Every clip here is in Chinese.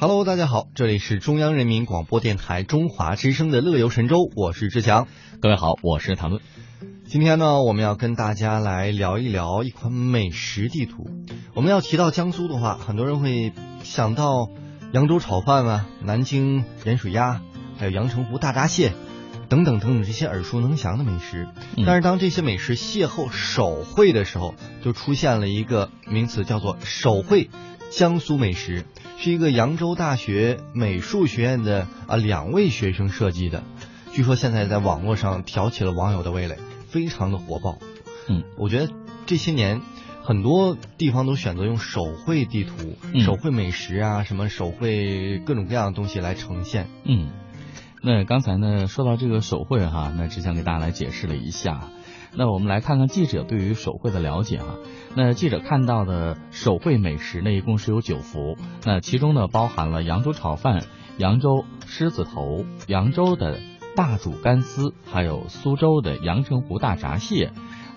Hello，大家好，这里是中央人民广播电台中华之声的乐游神州，我是志强。各位好，我是唐论。今天呢，我们要跟大家来聊一聊一款美食地图。我们要提到江苏的话，很多人会想到扬州炒饭啊、南京盐水鸭，还有阳澄湖大闸蟹等等等等这些耳熟能详的美食。但是当这些美食邂逅手绘的时候，就出现了一个名词，叫做手绘江苏美食，是一个扬州大学美术学院的啊两位学生设计的。据说现在在网络上挑起了网友的味蕾。非常的火爆，嗯，我觉得这些年很多地方都选择用手绘地图、手绘美食啊，什么手绘各种各样的东西来呈现。嗯，那刚才呢说到这个手绘哈，那只想给大家来解释了一下。那我们来看看记者对于手绘的了解哈。那记者看到的手绘美食呢，一共是有九幅，那其中呢包含了扬州炒饭、扬州狮子头、扬州的。大煮干丝，还有苏州的阳澄湖大闸蟹，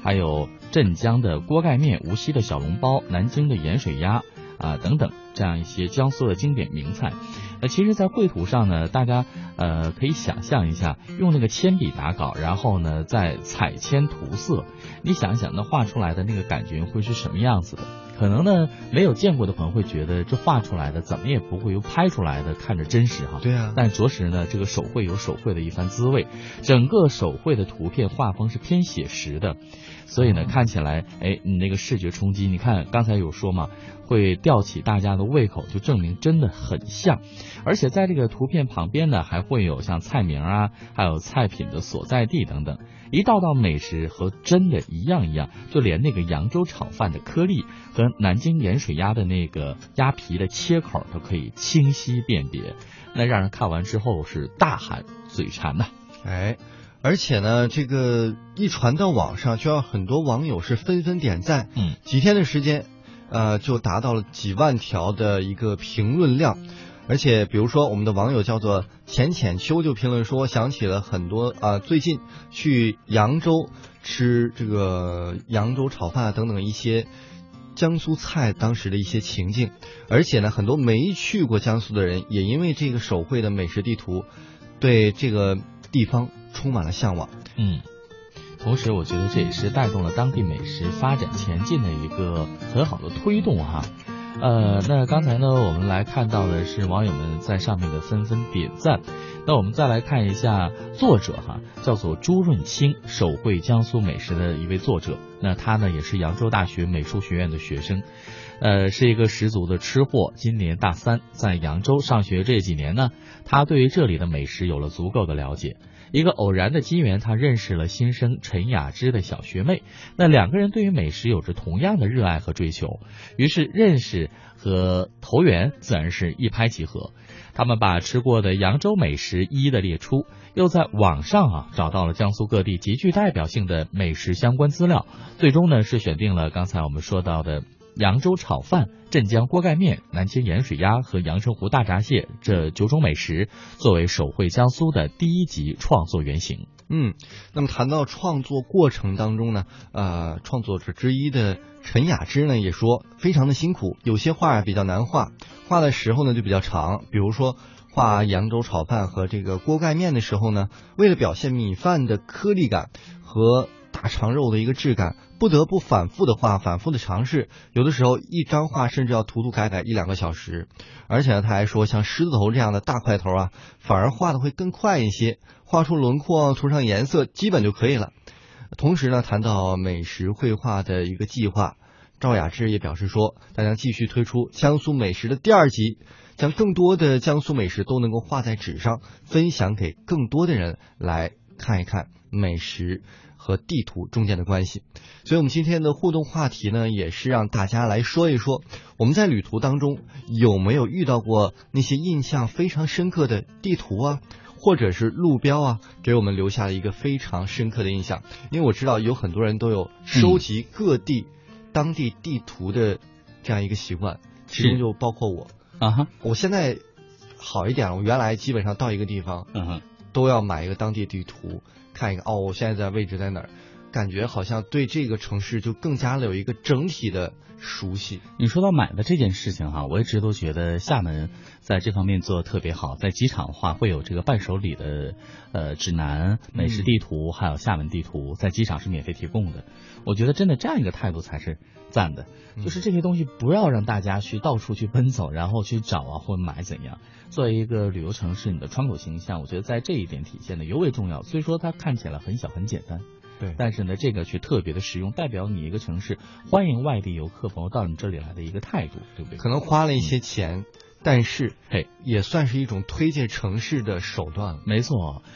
还有镇江的锅盖面、无锡的小笼包、南京的盐水鸭啊等等，这样一些江苏的经典名菜。那其实，在绘图上呢，大家呃可以想象一下，用那个铅笔打稿，然后呢再彩铅涂色，你想一想，那画出来的那个感觉会是什么样子的？可能呢，没有见过的朋友会觉得这画出来的怎么也不会有拍出来的看着真实哈。对啊。但着实呢，这个手绘有手绘的一番滋味，整个手绘的图片画风是偏写实的，所以呢，看起来哎，你那个视觉冲击，你看刚才有说嘛，会吊起大家的胃口，就证明真的很像。而且在这个图片旁边呢，还会有像菜名啊，还有菜品的所在地等等。一道道美食和真的一样一样，就连那个扬州炒饭的颗粒和南京盐水鸭的那个鸭皮的切口都可以清晰辨别，那让人看完之后是大喊嘴馋呐！哎，而且呢，这个一传到网上，就让很多网友是纷纷点赞，嗯，几天的时间，呃，就达到了几万条的一个评论量。而且，比如说，我们的网友叫做浅浅秋就评论说，想起了很多啊，最近去扬州吃这个扬州炒饭等等一些江苏菜当时的一些情境。而且呢，很多没去过江苏的人，也因为这个手绘的美食地图，对这个地方充满了向往。嗯，同时，我觉得这也是带动了当地美食发展前进的一个很好的推动哈。呃，那刚才呢，我们来看到的是网友们在上面的纷纷点赞。那我们再来看一下作者哈，叫做朱润清，手绘江苏美食的一位作者。那他呢，也是扬州大学美术学院的学生，呃，是一个十足的吃货。今年大三，在扬州上学这几年呢，他对于这里的美食有了足够的了解。一个偶然的机缘，他认识了新生陈雅芝的小学妹。那两个人对于美食有着同样的热爱和追求，于是认识和投缘自然是一拍即合。他们把吃过的扬州美食一一的列出，又在网上啊找到了江苏各地极具代表性的美食相关资料，最终呢是选定了刚才我们说到的。扬州炒饭、镇江锅盖面、南京盐水鸭和阳澄湖大闸蟹这九种美食，作为手绘江苏的第一集创作原型。嗯，那么谈到创作过程当中呢，呃，创作者之一的陈雅芝呢也说，非常的辛苦，有些画比较难画，画的时候呢就比较长。比如说画扬州炒饭和这个锅盖面的时候呢，为了表现米饭的颗粒感和。大肠肉的一个质感，不得不反复的画，反复的尝试。有的时候一张画甚至要涂涂改改一两个小时。而且呢，他还说，像狮子头这样的大块头啊，反而画的会更快一些，画出轮廓、涂上颜色，基本就可以了。同时呢，谈到美食绘画的一个计划，赵雅芝也表示说，大将继续推出江苏美食的第二集，将更多的江苏美食都能够画在纸上，分享给更多的人来看一看美食。和地图中间的关系，所以，我们今天的互动话题呢，也是让大家来说一说，我们在旅途当中有没有遇到过那些印象非常深刻的地图啊，或者是路标啊，给我们留下了一个非常深刻的印象。因为我知道有很多人都有收集各地当地地图的这样一个习惯，其中就包括我啊哈。我现在好一点了，我原来基本上到一个地方，嗯哼，都要买一个当地地图。看一看哦，我现在在位置在哪儿？感觉好像对这个城市就更加的有一个整体的熟悉。你说到买的这件事情哈，我一直都觉得厦门在这方面做的特别好，在机场的话会有这个伴手礼的呃指南、美食地图，还有厦门地图，在机场是免费提供的。我觉得真的这样一个态度才是赞的，就是这些东西不要让大家去到处去奔走，然后去找啊或买怎样。作为一个旅游城市，你的窗口形象，我觉得在这一点体现的尤为重要。虽说它看起来很小很简单，对，但是呢，这个却特别的实用，代表你一个城市欢迎外地游客朋友到你这里来的一个态度，对不对？可能花了一些钱，但是嘿，也算是一种推荐城市的手段了。没错。